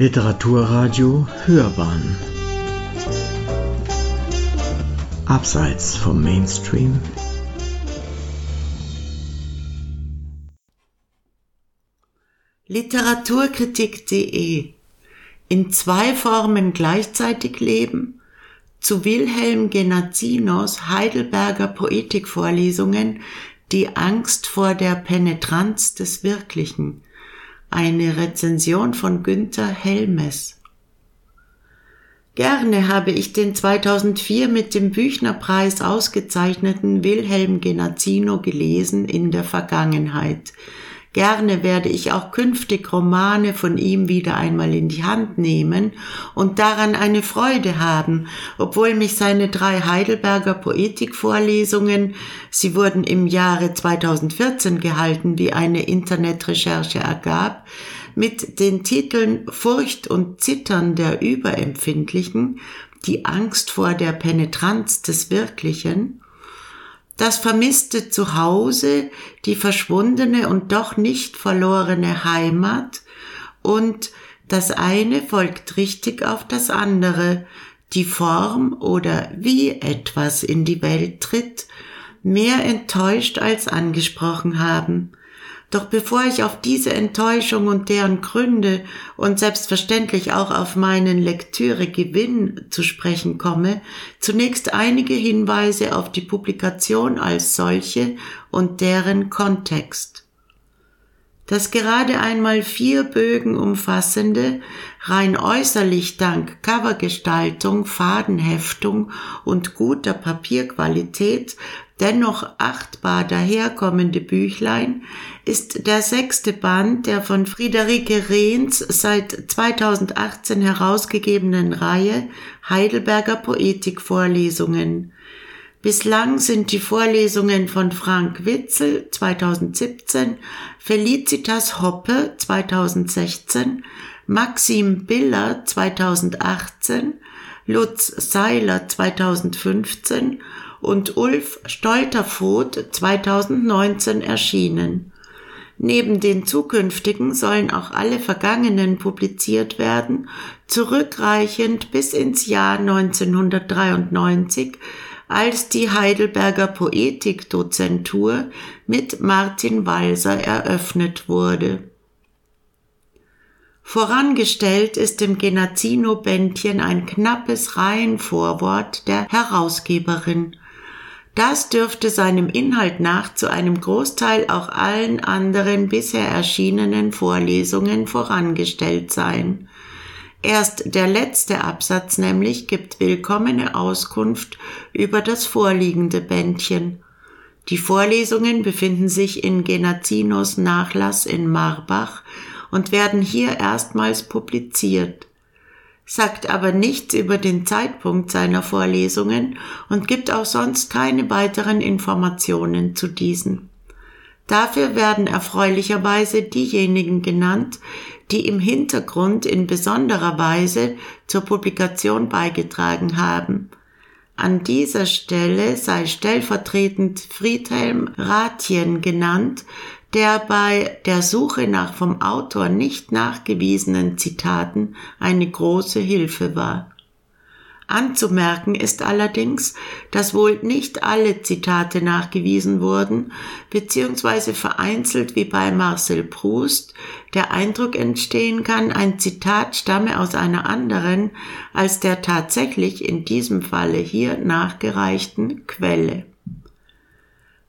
Literaturradio Hörbahn. Abseits vom Mainstream. Literaturkritik.de In zwei Formen gleichzeitig leben. Zu Wilhelm Genazinos Heidelberger Poetikvorlesungen Die Angst vor der Penetranz des Wirklichen eine Rezension von Günther Helmes. Gerne habe ich den 2004 mit dem Büchnerpreis ausgezeichneten Wilhelm Genazzino gelesen in der Vergangenheit, Gerne werde ich auch künftig Romane von ihm wieder einmal in die Hand nehmen und daran eine Freude haben, obwohl mich seine drei Heidelberger Poetikvorlesungen, sie wurden im Jahre 2014 gehalten, wie eine Internetrecherche ergab, mit den Titeln Furcht und Zittern der Überempfindlichen, die Angst vor der Penetranz des Wirklichen das vermisste Zuhause, die verschwundene und doch nicht verlorene Heimat und das eine folgt richtig auf das andere, die Form oder wie etwas in die Welt tritt, mehr enttäuscht als angesprochen haben. Doch bevor ich auf diese Enttäuschung und deren Gründe und selbstverständlich auch auf meinen Lektüregewinn zu sprechen komme, zunächst einige Hinweise auf die Publikation als solche und deren Kontext. Das gerade einmal vier Bögen umfassende, rein äußerlich dank Covergestaltung, Fadenheftung und guter Papierqualität dennoch achtbar daherkommende Büchlein ist der sechste Band der von Friederike Rehns seit 2018 herausgegebenen Reihe Heidelberger Poetikvorlesungen. Bislang sind die Vorlesungen von Frank Witzel 2017, Felicitas Hoppe 2016, Maxim Biller 2018, Lutz Seiler 2015 und Ulf Stolterfoth 2019 erschienen. Neben den zukünftigen sollen auch alle vergangenen publiziert werden, zurückreichend bis ins Jahr 1993, als die Heidelberger Poetikdozentur mit Martin Walser eröffnet wurde. Vorangestellt ist im Genazzino-Bändchen ein knappes Reihenvorwort der Herausgeberin – das dürfte seinem Inhalt nach zu einem Großteil auch allen anderen bisher erschienenen Vorlesungen vorangestellt sein. Erst der letzte Absatz nämlich gibt willkommene Auskunft über das vorliegende Bändchen. Die Vorlesungen befinden sich in Genazzinos Nachlass in Marbach und werden hier erstmals publiziert sagt aber nichts über den Zeitpunkt seiner Vorlesungen und gibt auch sonst keine weiteren Informationen zu diesen. Dafür werden erfreulicherweise diejenigen genannt, die im Hintergrund in besonderer Weise zur Publikation beigetragen haben. An dieser Stelle sei stellvertretend Friedhelm Rathjen genannt, der bei der Suche nach vom Autor nicht nachgewiesenen Zitaten eine große Hilfe war. Anzumerken ist allerdings, dass wohl nicht alle Zitate nachgewiesen wurden, beziehungsweise vereinzelt wie bei Marcel Proust der Eindruck entstehen kann, ein Zitat stamme aus einer anderen als der tatsächlich in diesem Falle hier nachgereichten Quelle.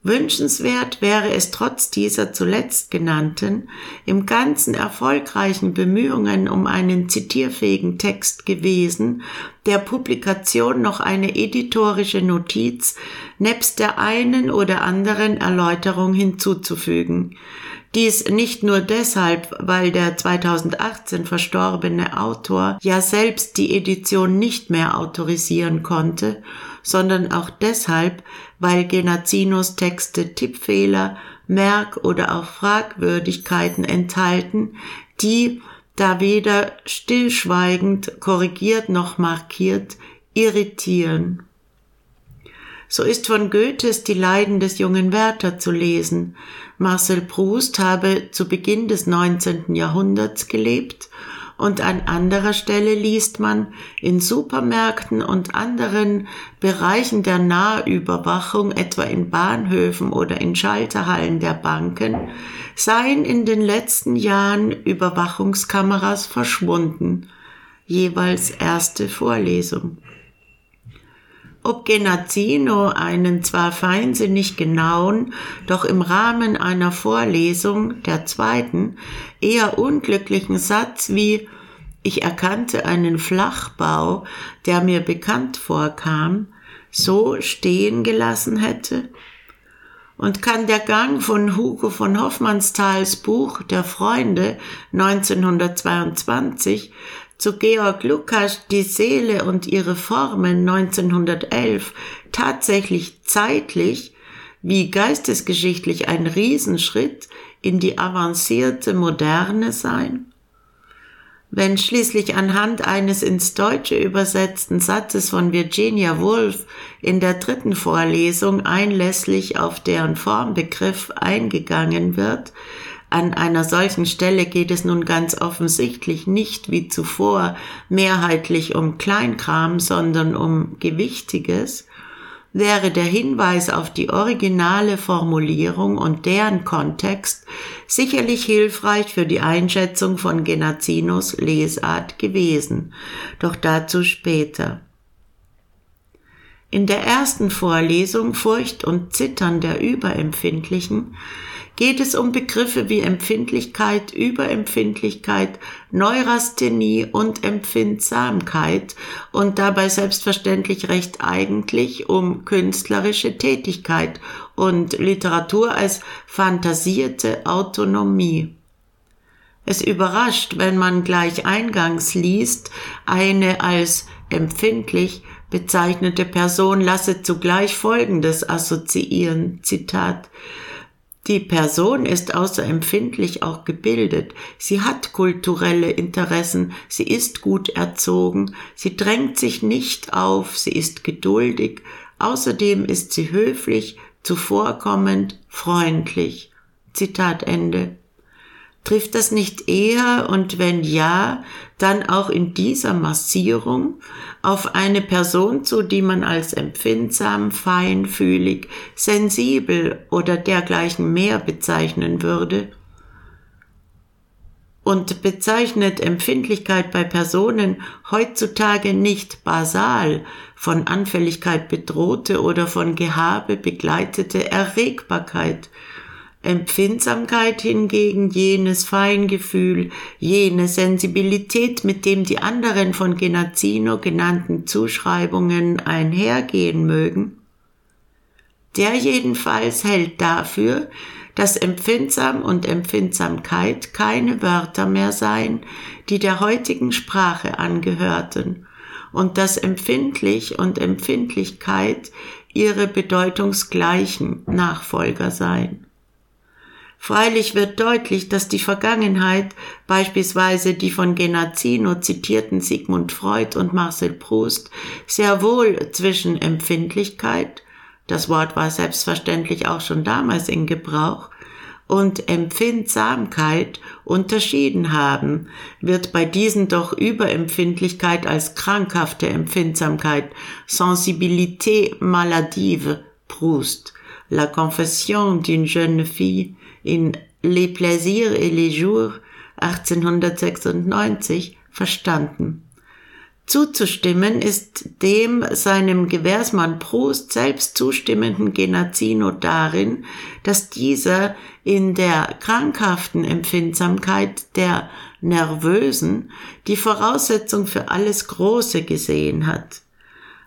Wünschenswert wäre es trotz dieser zuletzt genannten, im ganzen erfolgreichen Bemühungen um einen zitierfähigen Text gewesen, der Publikation noch eine editorische Notiz nebst der einen oder anderen Erläuterung hinzuzufügen. Dies nicht nur deshalb, weil der 2018 verstorbene Autor ja selbst die Edition nicht mehr autorisieren konnte, sondern auch deshalb, weil Genazzinos Texte Tippfehler, Merk- oder auch Fragwürdigkeiten enthalten, die, da weder stillschweigend korrigiert noch markiert, irritieren. So ist von Goethes Die Leiden des jungen Werther zu lesen. Marcel Proust habe zu Beginn des 19. Jahrhunderts gelebt und an anderer Stelle liest man, in Supermärkten und anderen Bereichen der Nahüberwachung, etwa in Bahnhöfen oder in Schalterhallen der Banken, seien in den letzten Jahren Überwachungskameras verschwunden. Jeweils erste Vorlesung. Ob Genazzino einen zwar feinsinnig genauen, doch im Rahmen einer Vorlesung, der zweiten, eher unglücklichen Satz wie ich erkannte einen Flachbau, der mir bekannt vorkam, so stehen gelassen hätte? Und kann der Gang von Hugo von Hoffmannsthals Buch Der Freunde 1922 zu Georg Lukas Die Seele und ihre Formen 1911 tatsächlich zeitlich wie geistesgeschichtlich ein Riesenschritt in die avancierte Moderne sein? Wenn schließlich anhand eines ins Deutsche übersetzten Satzes von Virginia Woolf in der dritten Vorlesung einlässlich auf deren Formbegriff eingegangen wird, an einer solchen Stelle geht es nun ganz offensichtlich nicht wie zuvor mehrheitlich um Kleinkram, sondern um Gewichtiges, wäre der Hinweis auf die originale Formulierung und deren Kontext sicherlich hilfreich für die Einschätzung von Genazzinos Lesart gewesen, doch dazu später. In der ersten Vorlesung Furcht und Zittern der Überempfindlichen geht es um Begriffe wie Empfindlichkeit, Überempfindlichkeit, Neurasthenie und Empfindsamkeit und dabei selbstverständlich recht eigentlich um künstlerische Tätigkeit und Literatur als fantasierte Autonomie. Es überrascht, wenn man gleich eingangs liest, eine als empfindlich bezeichnete Person lasse zugleich Folgendes assoziieren, Zitat, die Person ist außerempfindlich auch gebildet. Sie hat kulturelle Interessen. Sie ist gut erzogen. Sie drängt sich nicht auf. Sie ist geduldig. Außerdem ist sie höflich, zuvorkommend, freundlich. Zitat Ende. Trifft das nicht eher und wenn ja, dann auch in dieser Massierung auf eine Person zu, die man als empfindsam, feinfühlig, sensibel oder dergleichen mehr bezeichnen würde? Und bezeichnet Empfindlichkeit bei Personen heutzutage nicht basal von Anfälligkeit bedrohte oder von Gehabe begleitete Erregbarkeit, Empfindsamkeit hingegen jenes Feingefühl, jene Sensibilität, mit dem die anderen von Genazzino genannten Zuschreibungen einhergehen mögen? Der jedenfalls hält dafür, dass Empfindsam und Empfindsamkeit keine Wörter mehr seien, die der heutigen Sprache angehörten, und dass empfindlich und Empfindlichkeit ihre bedeutungsgleichen Nachfolger seien. Freilich wird deutlich, dass die Vergangenheit, beispielsweise die von Genazzino zitierten Sigmund Freud und Marcel Proust, sehr wohl zwischen Empfindlichkeit, das Wort war selbstverständlich auch schon damals in Gebrauch, und Empfindsamkeit unterschieden haben, wird bei diesen doch Überempfindlichkeit als krankhafte Empfindsamkeit, Sensibilité maladive, Proust, La Confession d'une jeune fille, in Les Plaisirs et les Jours 1896 verstanden. Zuzustimmen ist dem seinem Gewährsmann Proust selbst zustimmenden Genazzino darin, dass dieser in der krankhaften Empfindsamkeit der Nervösen die Voraussetzung für alles Große gesehen hat.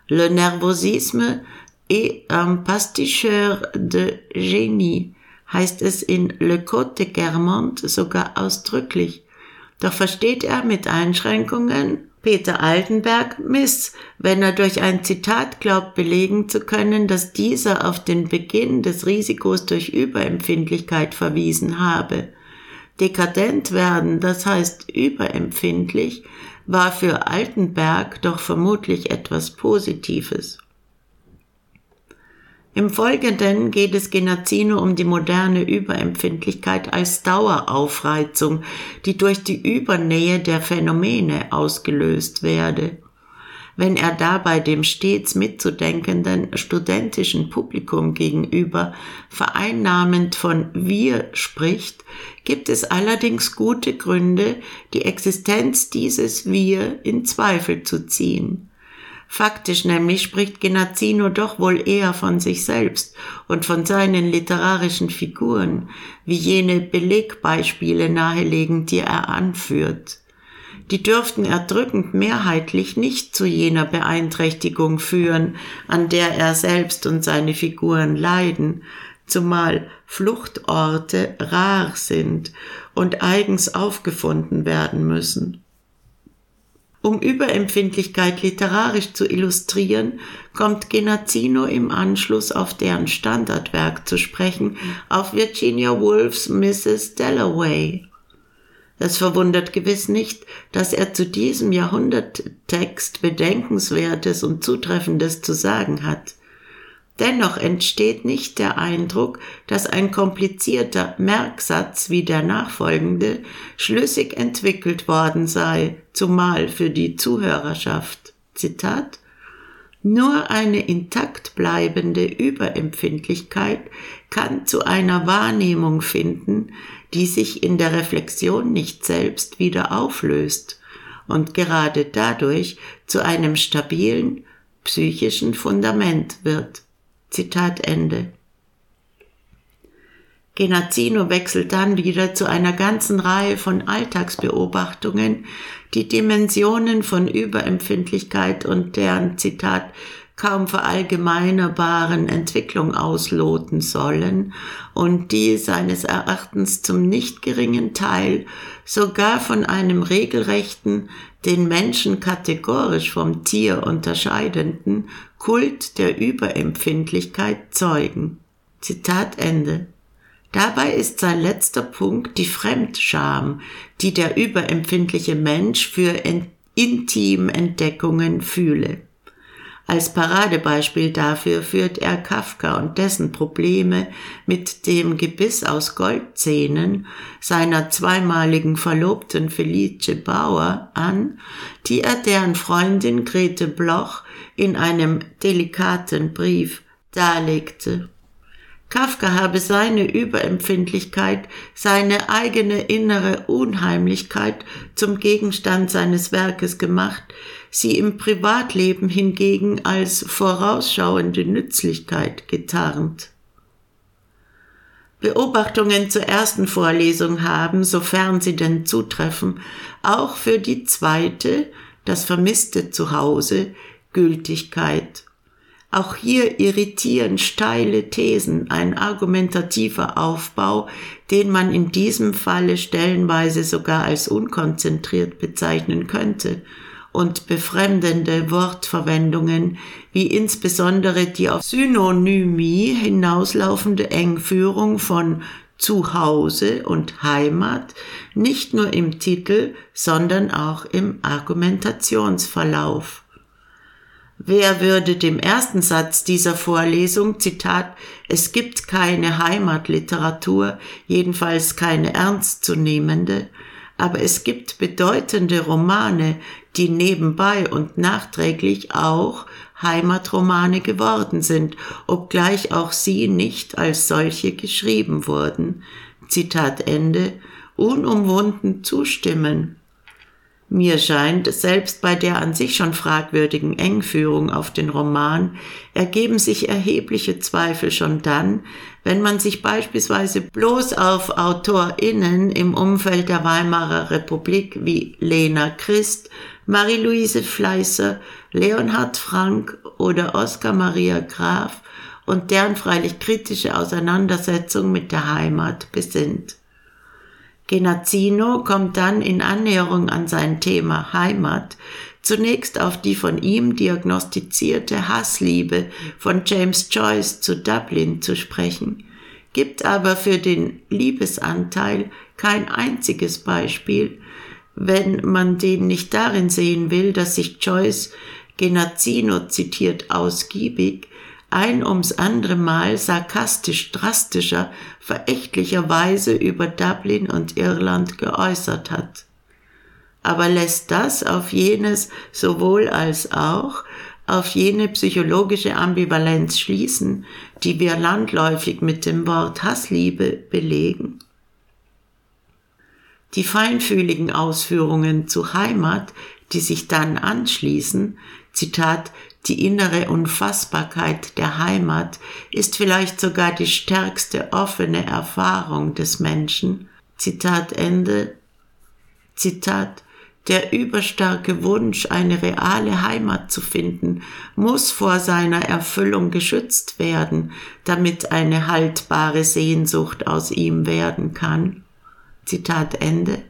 Le nervosisme est un pasticheur de génie, heißt es in Le Code de Guermantes sogar ausdrücklich. Doch versteht er mit Einschränkungen Peter Altenberg Miss, wenn er durch ein Zitat glaubt belegen zu können, dass dieser auf den Beginn des Risikos durch Überempfindlichkeit verwiesen habe. Dekadent werden, das heißt überempfindlich, war für Altenberg doch vermutlich etwas Positives. Im Folgenden geht es Genazzino um die moderne Überempfindlichkeit als Daueraufreizung, die durch die Übernähe der Phänomene ausgelöst werde. Wenn er dabei dem stets mitzudenkenden studentischen Publikum gegenüber vereinnahmend von wir spricht, gibt es allerdings gute Gründe, die Existenz dieses wir in Zweifel zu ziehen. Faktisch nämlich spricht Genazzino doch wohl eher von sich selbst und von seinen literarischen Figuren, wie jene Belegbeispiele nahelegen, die er anführt. Die dürften erdrückend mehrheitlich nicht zu jener Beeinträchtigung führen, an der er selbst und seine Figuren leiden, zumal Fluchtorte rar sind und eigens aufgefunden werden müssen. Um Überempfindlichkeit literarisch zu illustrieren, kommt Genazzino im Anschluss auf deren Standardwerk zu sprechen, auf Virginia Woolfs Mrs. Dalloway. Es verwundert gewiss nicht, dass er zu diesem Jahrhunderttext Bedenkenswertes und Zutreffendes zu sagen hat. Dennoch entsteht nicht der Eindruck, dass ein komplizierter Merksatz wie der nachfolgende schlüssig entwickelt worden sei, zumal für die Zuhörerschaft. Zitat nur eine intakt bleibende Überempfindlichkeit kann zu einer Wahrnehmung finden, die sich in der Reflexion nicht selbst wieder auflöst und gerade dadurch zu einem stabilen psychischen Fundament wird. Zitat Ende. Genazzino wechselt dann wieder zu einer ganzen Reihe von Alltagsbeobachtungen, die Dimensionen von Überempfindlichkeit und deren Zitat kaum verallgemeinerbaren Entwicklung ausloten sollen und die seines Erachtens zum nicht geringen Teil sogar von einem regelrechten, den Menschen kategorisch vom Tier unterscheidenden Kult der Überempfindlichkeit zeugen. Zitat Ende. Dabei ist sein letzter Punkt die Fremdscham, die der überempfindliche Mensch für Intimentdeckungen fühle. Als Paradebeispiel dafür führt er Kafka und dessen Probleme mit dem Gebiss aus Goldzähnen seiner zweimaligen Verlobten Felice Bauer an, die er deren Freundin Grete Bloch in einem delikaten Brief darlegte. Kafka habe seine Überempfindlichkeit, seine eigene innere Unheimlichkeit zum Gegenstand seines Werkes gemacht, sie im Privatleben hingegen als vorausschauende Nützlichkeit getarnt. Beobachtungen zur ersten Vorlesung haben, sofern sie denn zutreffen, auch für die zweite, das vermisste Zuhause, Gültigkeit. Auch hier irritieren steile Thesen, ein argumentativer Aufbau, den man in diesem Falle stellenweise sogar als unkonzentriert bezeichnen könnte, und befremdende Wortverwendungen, wie insbesondere die auf Synonymie hinauslaufende Engführung von Zuhause und Heimat nicht nur im Titel, sondern auch im Argumentationsverlauf. Wer würde dem ersten Satz dieser Vorlesung, Zitat, es gibt keine Heimatliteratur, jedenfalls keine ernstzunehmende, aber es gibt bedeutende Romane, die nebenbei und nachträglich auch Heimatromane geworden sind, obgleich auch sie nicht als solche geschrieben wurden. Zitat Ende, unumwunden zustimmen. Mir scheint, selbst bei der an sich schon fragwürdigen Engführung auf den Roman ergeben sich erhebliche Zweifel schon dann, wenn man sich beispielsweise bloß auf AutorInnen im Umfeld der Weimarer Republik wie Lena Christ, Marie-Louise Fleißer, Leonhard Frank oder Oskar Maria Graf und deren freilich kritische Auseinandersetzung mit der Heimat besinnt. Genazzino kommt dann in Annäherung an sein Thema Heimat zunächst auf die von ihm diagnostizierte Hassliebe von James Joyce zu Dublin zu sprechen, gibt aber für den Liebesanteil kein einziges Beispiel, wenn man den nicht darin sehen will, dass sich Joyce Genazzino zitiert ausgiebig ein ums andere Mal sarkastisch drastischer, verächtlicher Weise über Dublin und Irland geäußert hat. Aber lässt das auf jenes sowohl als auch auf jene psychologische Ambivalenz schließen, die wir landläufig mit dem Wort Hassliebe belegen? Die feinfühligen Ausführungen zu Heimat, die sich dann anschließen, Zitat, die innere Unfassbarkeit der Heimat ist vielleicht sogar die stärkste offene Erfahrung des Menschen. Zitat Ende. Zitat der überstarke Wunsch, eine reale Heimat zu finden, muss vor seiner Erfüllung geschützt werden, damit eine haltbare Sehnsucht aus ihm werden kann. Zitat Ende.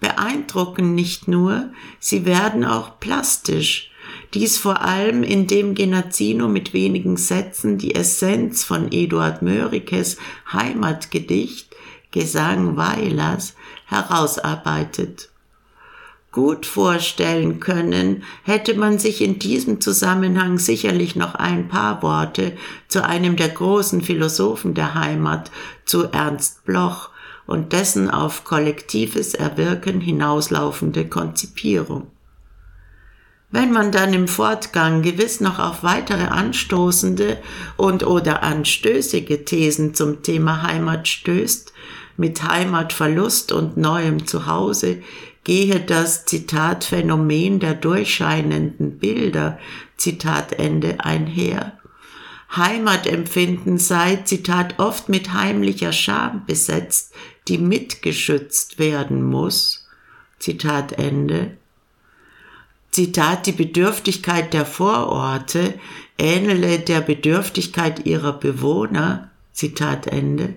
Beeindrucken nicht nur, sie werden auch plastisch. Dies vor allem, indem Genazzino mit wenigen Sätzen die Essenz von Eduard Mörikes Heimatgedicht Gesang Weilers herausarbeitet gut vorstellen können, hätte man sich in diesem Zusammenhang sicherlich noch ein paar Worte zu einem der großen Philosophen der Heimat, zu Ernst Bloch und dessen auf kollektives Erwirken hinauslaufende Konzipierung. Wenn man dann im Fortgang gewiss noch auf weitere anstoßende und oder anstößige Thesen zum Thema Heimat stößt, mit Heimatverlust und neuem Zuhause, gehe das Zitat Phänomen der durchscheinenden Bilder, Zitat Ende, einher. Heimatempfinden sei, Zitat, oft mit heimlicher Scham besetzt, die mitgeschützt werden muss. Zitat Ende. Zitat, die Bedürftigkeit der Vororte ähnele der Bedürftigkeit ihrer Bewohner. Zitat Ende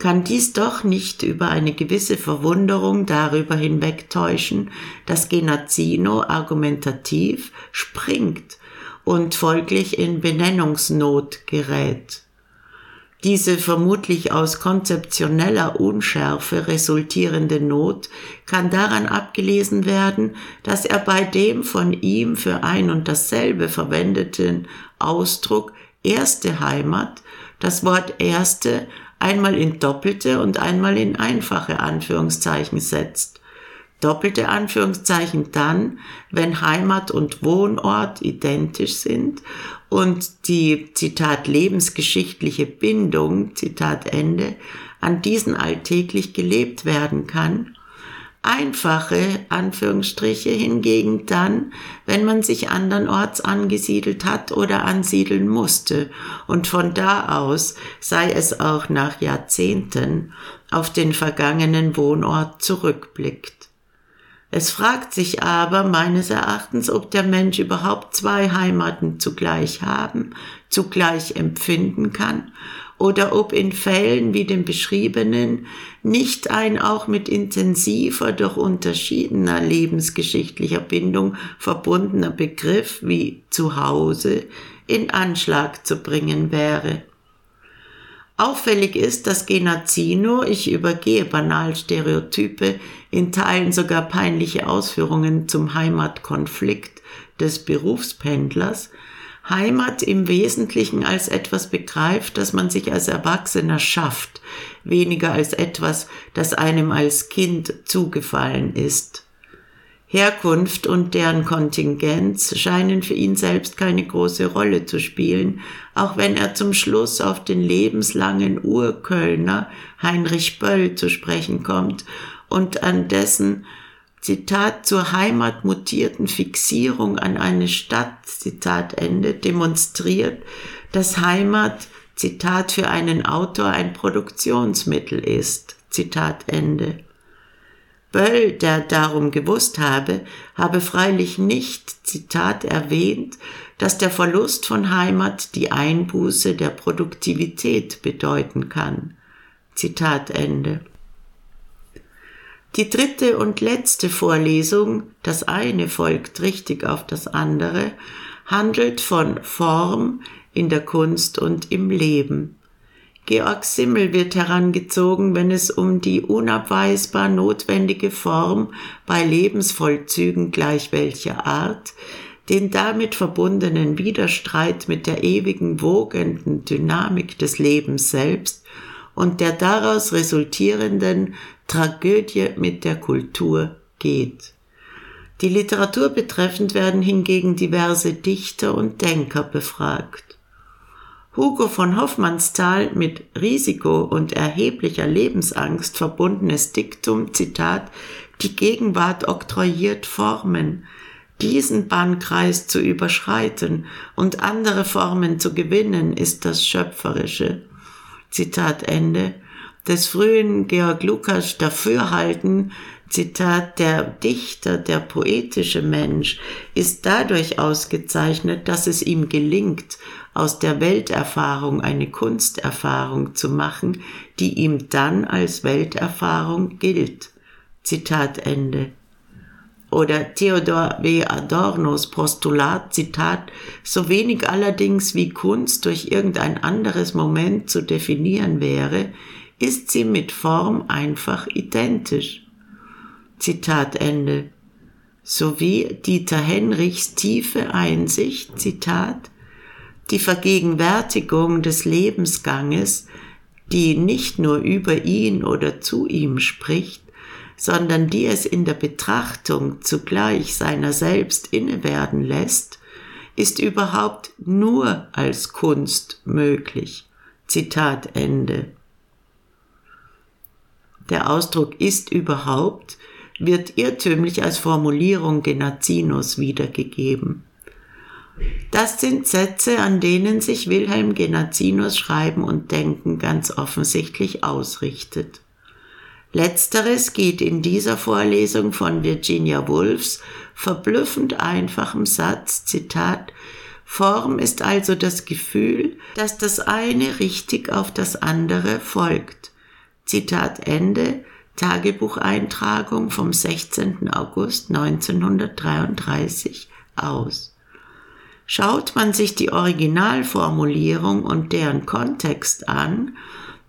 kann dies doch nicht über eine gewisse Verwunderung darüber hinwegtäuschen, dass Genazzino argumentativ springt und folglich in Benennungsnot gerät. Diese vermutlich aus konzeptioneller Unschärfe resultierende Not kann daran abgelesen werden, dass er bei dem von ihm für ein und dasselbe verwendeten Ausdruck erste Heimat das Wort erste einmal in doppelte und einmal in einfache Anführungszeichen setzt. Doppelte Anführungszeichen dann, wenn Heimat und Wohnort identisch sind. Und die, Zitat, lebensgeschichtliche Bindung, Zitat Ende, an diesen alltäglich gelebt werden kann. Einfache Anführungsstriche hingegen dann, wenn man sich andernorts angesiedelt hat oder ansiedeln musste. Und von da aus, sei es auch nach Jahrzehnten, auf den vergangenen Wohnort zurückblickt. Es fragt sich aber meines Erachtens, ob der Mensch überhaupt zwei Heimaten zugleich haben, zugleich empfinden kann oder ob in Fällen wie dem beschriebenen nicht ein auch mit intensiver, doch unterschiedener lebensgeschichtlicher Bindung verbundener Begriff wie Zuhause in Anschlag zu bringen wäre. Auffällig ist, dass Genazzino, ich übergehe banal Stereotype, in Teilen sogar peinliche Ausführungen zum Heimatkonflikt des Berufspendlers, Heimat im Wesentlichen als etwas begreift, das man sich als Erwachsener schafft, weniger als etwas, das einem als Kind zugefallen ist. Herkunft und deren Kontingenz scheinen für ihn selbst keine große Rolle zu spielen, auch wenn er zum Schluss auf den lebenslangen Urkölner Heinrich Böll zu sprechen kommt und an dessen Zitat, zur Heimat mutierten Fixierung an eine Stadt, Zitat Ende, demonstriert, dass Heimat, Zitat, für einen Autor ein Produktionsmittel ist, Zitat Ende. Böll, der darum gewusst habe, habe freilich nicht, Zitat, erwähnt, dass der Verlust von Heimat die Einbuße der Produktivität bedeuten kann. Zitat Ende. Die dritte und letzte Vorlesung, das eine folgt richtig auf das andere, handelt von Form in der Kunst und im Leben. Georg Simmel wird herangezogen, wenn es um die unabweisbar notwendige Form bei Lebensvollzügen gleich welcher Art, den damit verbundenen Widerstreit mit der ewigen wogenden Dynamik des Lebens selbst und der daraus resultierenden Tragödie mit der Kultur geht. Die Literatur betreffend werden hingegen diverse Dichter und Denker befragt. Hugo von Hoffmannsthal mit Risiko und erheblicher Lebensangst verbundenes Diktum, Zitat, die Gegenwart oktroyiert Formen, diesen Bannkreis zu überschreiten und andere Formen zu gewinnen, ist das Schöpferische. Zitat Ende. Des frühen Georg Lukas Dafürhalten, Zitat, der Dichter, der poetische Mensch ist dadurch ausgezeichnet, dass es ihm gelingt, aus der Welterfahrung eine Kunsterfahrung zu machen, die ihm dann als Welterfahrung gilt. Zitat Ende oder Theodor W. Adornos Postulat, Zitat, so wenig allerdings wie Kunst durch irgendein anderes Moment zu definieren wäre, ist sie mit Form einfach identisch. Zitat Ende. Sowie Dieter Henrichs tiefe Einsicht, Zitat, die Vergegenwärtigung des Lebensganges, die nicht nur über ihn oder zu ihm spricht, sondern die es in der Betrachtung zugleich seiner selbst inne werden lässt, ist überhaupt nur als Kunst möglich. Zitat Ende. Der Ausdruck ist überhaupt wird irrtümlich als Formulierung Genazinos wiedergegeben. Das sind Sätze, an denen sich Wilhelm Genazinos Schreiben und Denken ganz offensichtlich ausrichtet. Letzteres geht in dieser Vorlesung von Virginia Woolfs verblüffend einfachem Satz, Zitat, Form ist also das Gefühl, dass das eine richtig auf das andere folgt. Zitat Ende, Tagebucheintragung vom 16. August 1933 aus. Schaut man sich die Originalformulierung und deren Kontext an,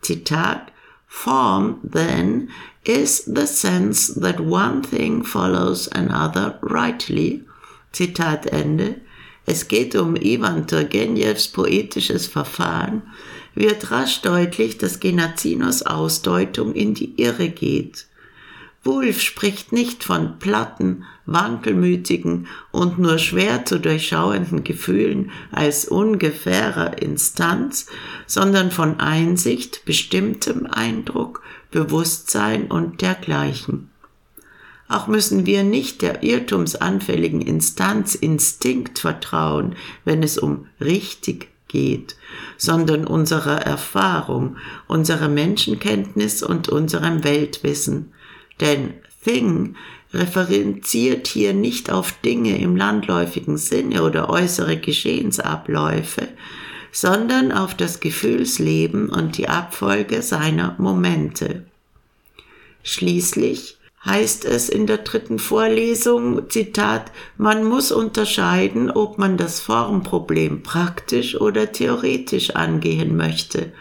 Zitat, Form, then, is the sense that one thing follows another rightly. Zitat Ende. Es geht um Ivan Turgenjevs poetisches Verfahren, wird rasch deutlich, dass Genazinos Ausdeutung in die Irre geht. Wulf spricht nicht von platten, wankelmütigen und nur schwer zu durchschauenden Gefühlen als ungefährer Instanz, sondern von Einsicht, bestimmtem Eindruck, Bewusstsein und dergleichen. Auch müssen wir nicht der irrtumsanfälligen Instanz Instinkt vertrauen, wenn es um richtig geht, sondern unserer Erfahrung, unserer Menschenkenntnis und unserem Weltwissen, denn Thing referenziert hier nicht auf Dinge im landläufigen Sinne oder äußere Geschehensabläufe, sondern auf das Gefühlsleben und die Abfolge seiner Momente. Schließlich heißt es in der dritten Vorlesung, Zitat, man muss unterscheiden, ob man das Formproblem praktisch oder theoretisch angehen möchte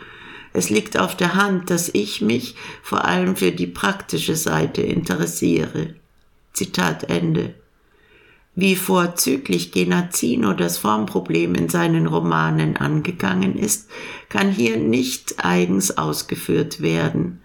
es liegt auf der Hand, dass ich mich vor allem für die praktische Seite interessiere. Zitat Ende. Wie vorzüglich Genazzino das Formproblem in seinen Romanen angegangen ist, kann hier nicht eigens ausgeführt werden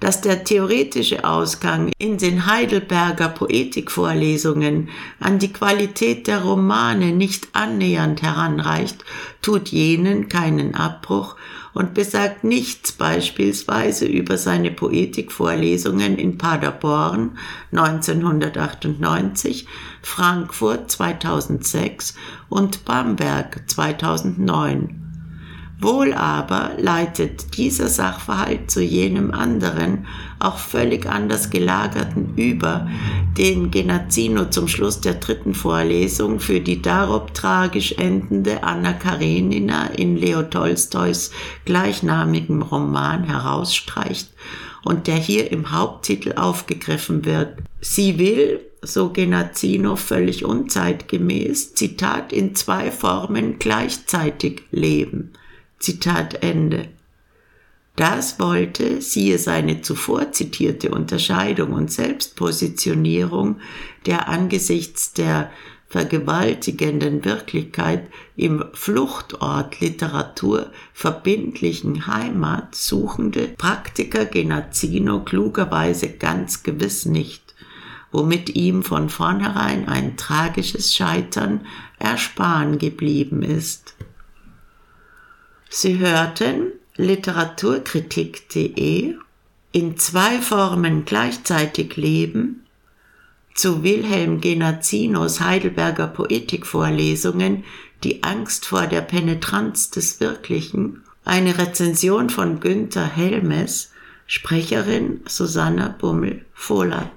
dass der theoretische Ausgang in den Heidelberger Poetikvorlesungen an die Qualität der Romane nicht annähernd heranreicht, tut jenen keinen Abbruch und besagt nichts beispielsweise über seine Poetikvorlesungen in Paderborn 1998, Frankfurt 2006 und Bamberg 2009. Wohl aber leitet dieser Sachverhalt zu jenem anderen, auch völlig anders gelagerten über, den Genazzino zum Schluss der dritten Vorlesung für die darob tragisch endende Anna Karenina in Leo Tolstois gleichnamigem Roman herausstreicht und der hier im Haupttitel aufgegriffen wird. Sie will, so Genazzino völlig unzeitgemäß, Zitat in zwei Formen gleichzeitig leben – Zitat Ende. Das wollte, siehe seine zuvor zitierte Unterscheidung und Selbstpositionierung, der angesichts der vergewaltigenden Wirklichkeit im Fluchtort Literatur verbindlichen Heimat suchende Praktiker Genazzino klugerweise ganz gewiss nicht, womit ihm von vornherein ein tragisches Scheitern ersparen geblieben ist. Sie hörten literaturkritik.de in zwei Formen gleichzeitig leben zu Wilhelm Genazzinos Heidelberger Poetikvorlesungen Die Angst vor der Penetranz des Wirklichen, eine Rezension von Günther Helmes, Sprecherin Susanna Bummel-Volat.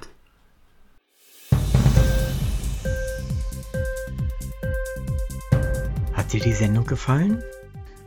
Hat dir die Sendung gefallen?